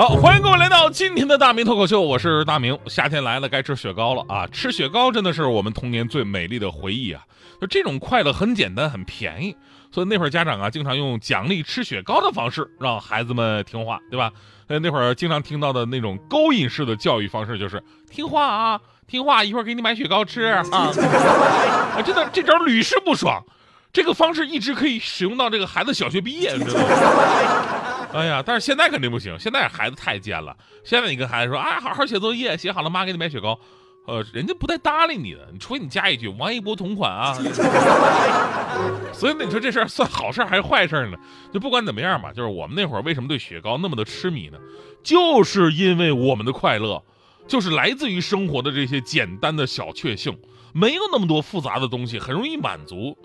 好，欢迎各位来到今天的大明脱口秀，我是大明。夏天来了，该吃雪糕了啊！吃雪糕真的是我们童年最美丽的回忆啊！就这种快乐很简单，很便宜，所以那会儿家长啊，经常用奖励吃雪糕的方式让孩子们听话，对吧？呃，那会儿经常听到的那种勾引式的教育方式就是听话啊，听话，一会儿给你买雪糕吃啊！啊，真的这招屡试不爽，这个方式一直可以使用到这个孩子小学毕业，你知道吗？哎呀，但是现在肯定不行，现在孩子太贱了。现在你跟孩子说啊，好好写作业，写好了妈给你买雪糕，呃，人家不带搭理你的，你除非你加一句王一博同款啊。所以你说这事儿算好事还是坏事呢？就不管怎么样吧，就是我们那会儿为什么对雪糕那么的痴迷呢？就是因为我们的快乐，就是来自于生活的这些简单的小确幸，没有那么多复杂的东西，很容易满足。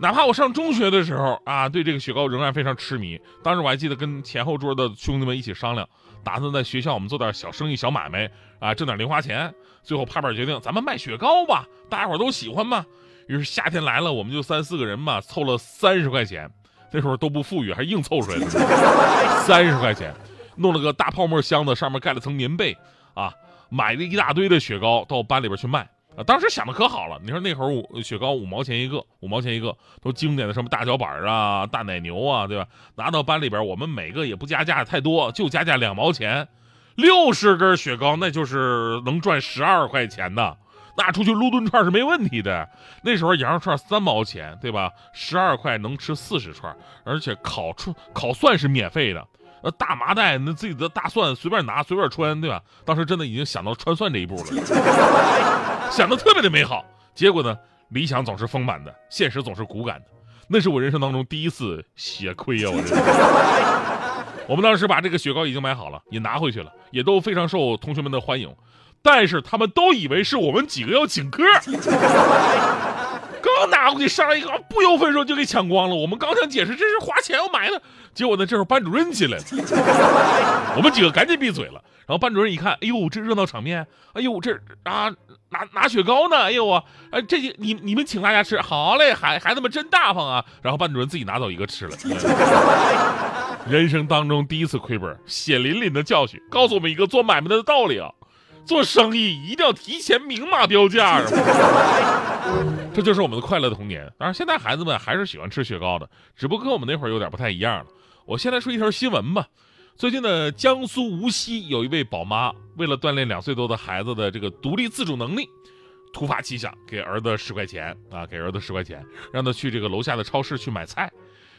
哪怕我上中学的时候啊，对这个雪糕仍然非常痴迷。当时我还记得跟前后桌的兄弟们一起商量，打算在学校我们做点小生意、小买卖啊，挣点零花钱。最后拍板决定，咱们卖雪糕吧，大家伙都喜欢嘛。于是夏天来了，我们就三四个人嘛，凑了三十块钱。那时候都不富裕，还硬凑出来的。三十块钱，弄了个大泡沫箱子，上面盖了层棉被啊，买了一大堆的雪糕到班里边去卖。啊，当时想的可好了，你说那会儿五雪糕五毛钱一个，五毛钱一个，都经典的什么大脚板啊、大奶牛啊，对吧？拿到班里边，我们每个也不加价太多，就加价两毛钱，六十根雪糕，那就是能赚十二块钱的，那出去撸顿串是没问题的。那时候羊肉串三毛钱，对吧？十二块能吃四十串，而且烤串烤蒜是免费的。呃，大麻袋，那自己的大蒜随便拿随便穿，对吧？当时真的已经想到穿蒜这一步了，想的特别的美好。结果呢，理想总是丰满的，现实总是骨感的。那是我人生当中第一次血亏啊！我这，我们当时把这个雪糕已经买好了，也拿回去了，也都非常受同学们的欢迎。但是他们都以为是我们几个要请客。刚拿过去，上来一个不由分说就给抢光了。我们刚想解释这是花钱要买的，结果呢，这时候班主任进来了，我们几个赶紧闭嘴了。然后班主任一看，哎呦，这热闹场面，哎呦，这啊拿拿雪糕呢，哎呦啊，哎这些你你们请大家吃，好嘞，孩孩子们真大方啊。然后班主任自己拿走一个吃了。人生当中第一次亏本，血淋淋的教训，告诉我们一个做买卖的道理啊。做生意一定要提前明码标价，这就是我们的快乐的童年。当然，现在孩子们还是喜欢吃雪糕的，只不过跟我们那会儿有点不太一样了。我先来说一条新闻吧。最近呢，江苏无锡有一位宝妈，为了锻炼两岁多的孩子的这个独立自主能力，突发奇想，给儿子十块钱啊，给儿子十块钱，让他去这个楼下的超市去买菜。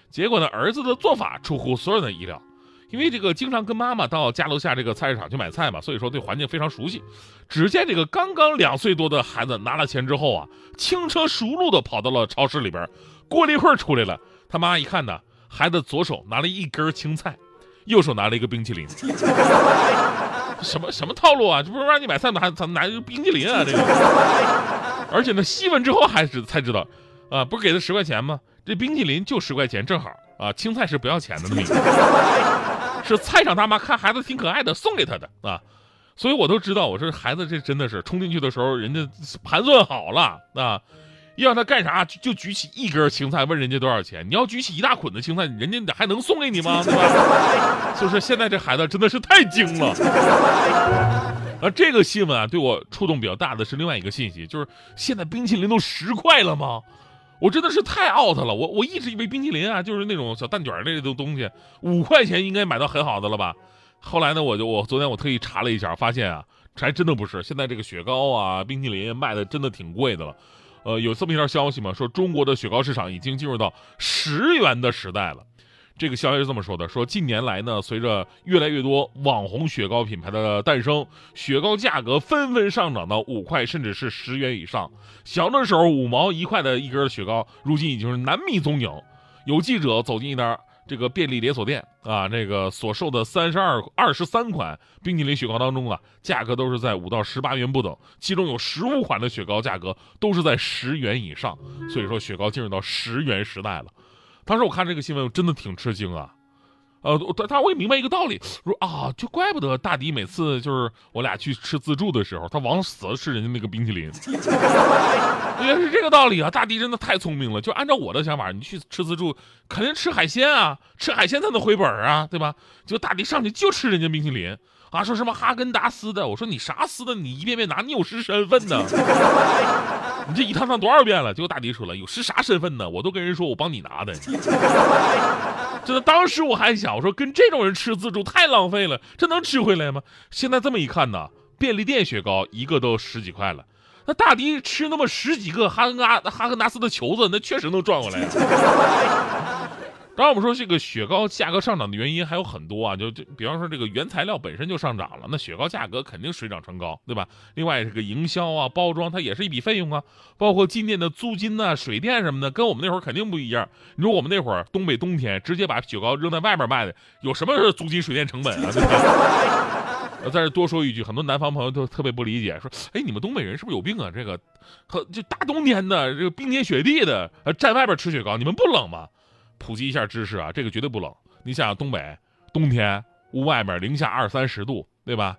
结果呢，儿子的做法出乎所有人的意料。因为这个经常跟妈妈到家楼下这个菜市场去买菜嘛，所以说对环境非常熟悉。只见这个刚刚两岁多的孩子拿了钱之后啊，轻车熟路的跑到了超市里边，过了一会儿出来了。他妈一看呢，孩子左手拿了一根青菜，右手拿了一个冰淇淋。什么什么套路啊？这不是让你买菜吗？还怎么拿一个冰淇淋啊？这个，而且呢，细问之后还知才知道，啊，不是给他十块钱吗？这冰淇淋就十块钱，正好啊，青菜是不要钱的那么一个。是菜场大妈看孩子挺可爱的，送给他的啊，所以我都知道，我说孩子这真的是冲进去的时候，人家盘算好了啊，要他干啥就举起一根青菜问人家多少钱，你要举起一大捆的青菜，人家还能送给你吗？对吧？就是现在这孩子真的是太精了。而这个新闻啊，对我触动比较大的是另外一个信息，就是现在冰淇淋都十块了吗？我真的是太 out 了，我我一直以为冰淇淋啊就是那种小蛋卷类的东西，五块钱应该买到很好的了吧？后来呢，我就我昨天我特意查了一下，发现啊，还真的不是，现在这个雪糕啊、冰淇淋卖的真的挺贵的了。呃，有这么一条消息嘛，说中国的雪糕市场已经进入到十元的时代了。这个消息是这么说的：说近年来呢，随着越来越多网红雪糕品牌的诞生，雪糕价格纷纷上涨到五块，甚至是十元以上。小的时候五毛一块的一根雪糕，如今已经是难觅踪影。有记者走进一家这个便利连锁店啊，这个所售的三十二、二十三款冰淇淋雪糕当中啊，价格都是在五到十八元不等，其中有十五款的雪糕价格都是在十元以上，所以说雪糕进入到十元时代了。当时我看这个新闻，我真的挺吃惊啊。呃，但但我也明白一个道理，说啊，就怪不得大迪每次就是我俩去吃自助的时候，他往死了吃人家那个冰淇淋，原来是这个道理啊！大迪真的太聪明了，就按照我的想法，你去吃自助肯定吃海鲜啊，吃海鲜才能回本啊，对吧？就大迪上去就吃人家冰淇淋啊，说什么哈根达斯的，我说你啥斯的，你一遍遍拿，你有失身份呢？你这一趟趟多少遍了？结果大迪说了，有失啥身份呢？我都跟人说我帮你拿的。真的，当时我还想，我说跟这种人吃自助太浪费了，这能吃回来吗？现在这么一看呢，便利店雪糕一个都十几块了，那大迪吃那么十几个哈根达哈根达斯的球子，那确实能赚回来。当然，我们说这个雪糕价格上涨的原因还有很多啊，就就比方说这个原材料本身就上涨了，那雪糕价格肯定水涨船高，对吧？另外这个营销啊、包装，它也是一笔费用啊，包括进店的租金呐、水电什么的，跟我们那会儿肯定不一样。你说我们那会儿东北冬天直接把雪糕扔在外面卖的，有什么租金水电成本啊？对吧？我在这多说一句，很多南方朋友都特别不理解，说：“哎，你们东北人是不是有病啊？这个，和就大冬天的，这个冰天雪地的，呃，站外边吃雪糕，你们不冷吗？”普及一下知识啊，这个绝对不冷。你想想东北冬天屋外面零下二三十度，对吧？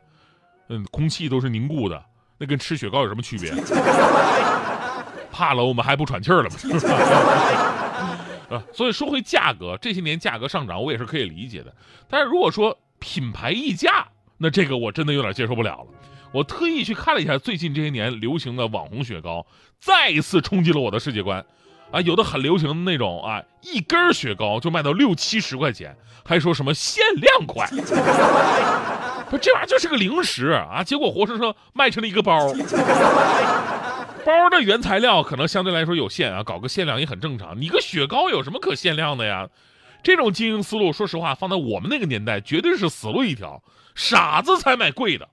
嗯，空气都是凝固的，那跟吃雪糕有什么区别？怕了我们还不喘气儿了吗？啊，所以说回价格，这些年价格上涨我也是可以理解的。但是如果说品牌溢价，那这个我真的有点接受不了了。我特意去看了一下最近这些年流行的网红雪糕，再一次冲击了我的世界观。啊，有的很流行的那种啊，一根雪糕就卖到六七十块钱，还说什么限量款，不，这玩意儿就是个零食啊，结果活生生卖成了一个包。包的原材料可能相对来说有限啊，搞个限量也很正常。你个雪糕有什么可限量的呀？这种经营思路，说实话，放在我们那个年代绝对是死路一条，傻子才买贵的。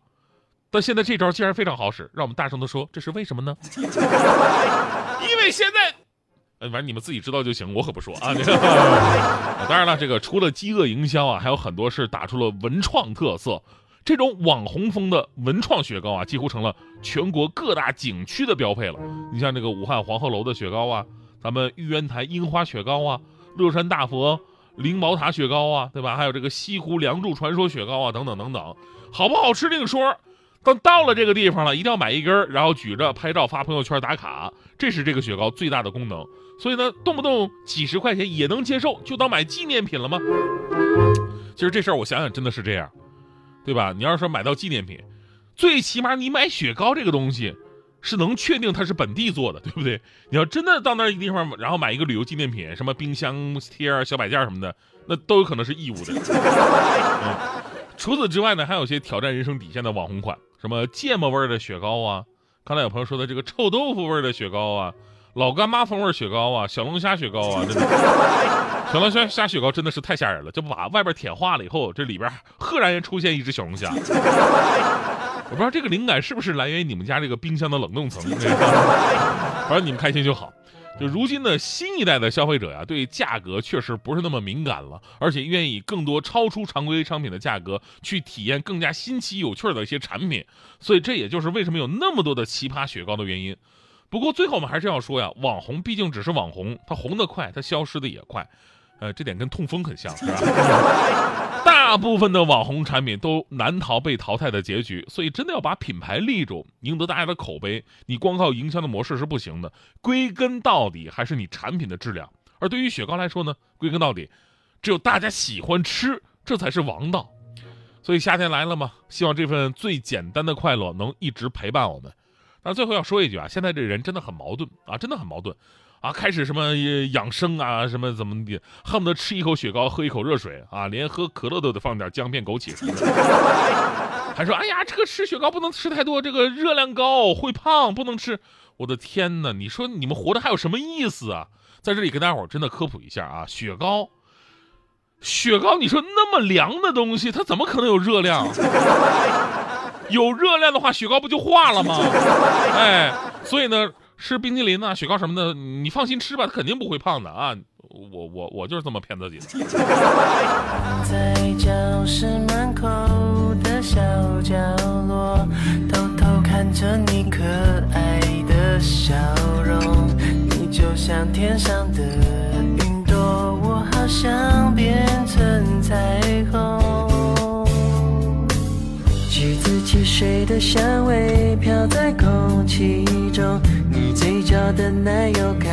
但现在这招竟然非常好使，让我们大声的说，这是为什么呢？因为现在。呃，反正你们自己知道就行，我可不说啊。当然了，这个除了饥饿营销啊，还有很多是打出了文创特色。这种网红风的文创雪糕啊，几乎成了全国各大景区的标配了。你像这个武汉黄鹤楼的雪糕啊，咱们玉渊台樱花雪糕啊，乐山大佛灵宝塔雪糕啊，对吧？还有这个西湖梁祝传说雪糕啊，等等等等，好不好吃另说。等到了这个地方了，一定要买一根，然后举着拍照发朋友圈打卡，这是这个雪糕最大的功能。所以呢，动不动几十块钱也能接受，就当买纪念品了吗？其实这事儿我想想真的是这样，对吧？你要是说买到纪念品，最起码你买雪糕这个东西，是能确定它是本地做的，对不对？你要真的到那一个地方，然后买一个旅游纪念品，什么冰箱贴、小摆件什么的，那都有可能是义务的。嗯，除此之外呢，还有些挑战人生底线的网红款。什么芥末味的雪糕啊？刚才有朋友说的这个臭豆腐味的雪糕啊，老干妈风味雪糕啊，小龙虾雪糕啊，真的，小龙虾虾雪糕真的是太吓人了，就把外边舔化了以后，这里边赫然出现一只小龙虾。我不知道这个灵感是不是来源于你们家这个冰箱的冷冻层，反正你们开心就好。就如今的新一代的消费者呀，对价格确实不是那么敏感了，而且愿意更多超出常规商品的价格去体验更加新奇有趣的一些产品，所以这也就是为什么有那么多的奇葩雪糕的原因。不过最后我们还是要说呀，网红毕竟只是网红，它红得快，它消失的也快。呃，这点跟痛风很像，是吧？大部分的网红产品都难逃被淘汰的结局，所以真的要把品牌立住，赢得大家的口碑，你光靠营销的模式是不行的。归根到底还是你产品的质量。而对于雪糕来说呢，归根到底，只有大家喜欢吃，这才是王道。所以夏天来了嘛，希望这份最简单的快乐能一直陪伴我们。但最后要说一句啊，现在这人真的很矛盾啊，真的很矛盾。啊，开始什么养生啊，什么怎么的，恨不得吃一口雪糕，喝一口热水啊，连喝可乐都得放点姜片、枸杞什么。还说，哎呀，这个吃雪糕不能吃太多，这个热量高，会胖，不能吃。我的天哪，你说你们活的还有什么意思啊？在这里跟大伙儿真的科普一下啊，雪糕，雪糕，你说那么凉的东西，它怎么可能有热量？有热量的话，雪糕不就化了吗？哎，所以呢。吃冰淇淋呐，雪糕什么的，你放心吃吧，它肯定不会胖的啊！我我我就是这么骗自己的。在教室门口的小角落，偷偷看着你可爱的笑容，你就像天上的云朵，我好想变成彩虹。水的香味飘在空气中，你嘴角的奶油看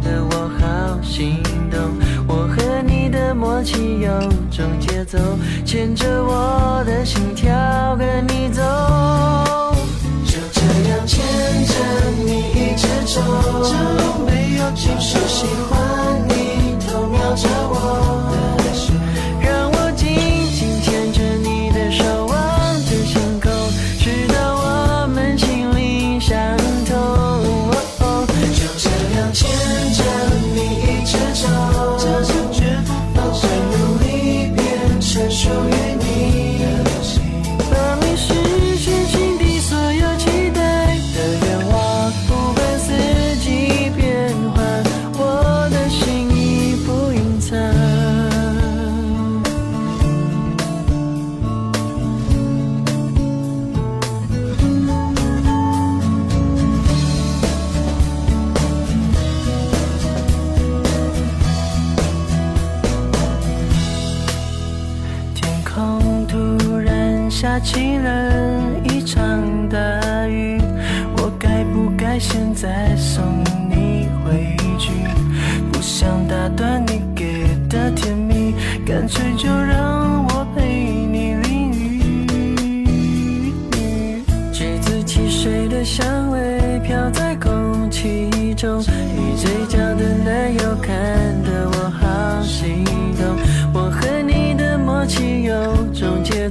得我好心动。我和你的默契有种节奏，牵着我的心跳跟你走。就这样牵着你一直走，就没有情绪喜欢下起了一场大雨，我该不该现在送你回去？不想打断你给的甜蜜，干脆就让我陪你淋雨。橘子汽水的香味飘在空气中，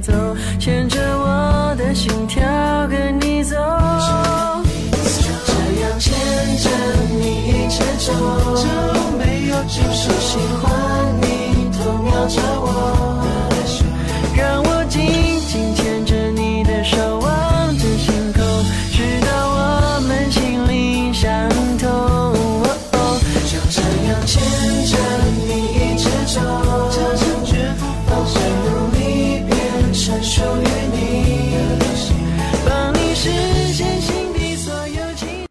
种节奏，牵着我的心跳跟你走。就这样牵着你一直走，就没有就是喜欢你偷瞄着我。